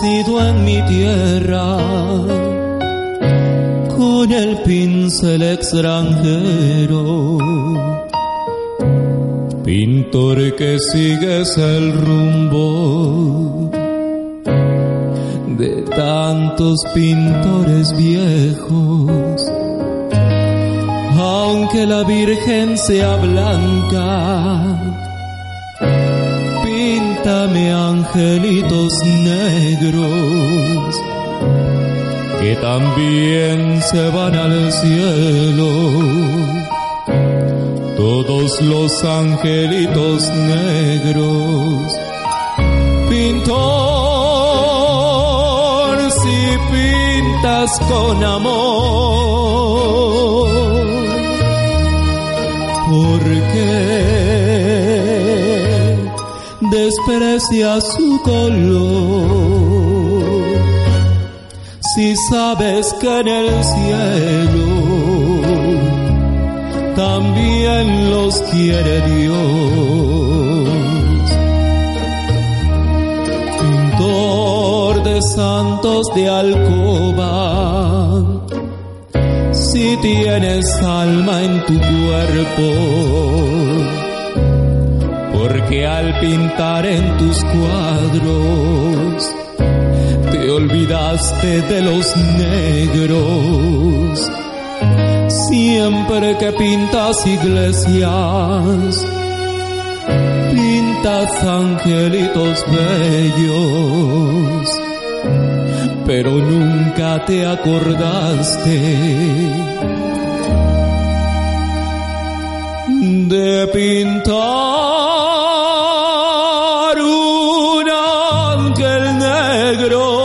nacido en mi tierra, con el pincel extranjero. Pintor que sigues el rumbo de tantos pintores viejos. Aunque la Virgen sea blanca, píntame angelitos negros que también se van al cielo. Todos los angelitos negros, pintor, si pintas con amor, desprecias su color? Si sabes que en el cielo también los quiere Dios. Pintor de santos de alcoba, si tienes alma en tu cuerpo, porque al pintar en tus cuadros te olvidaste de los negros. Siempre que pintas iglesias, pintas angelitos bellos, pero nunca te acordaste de pintar negro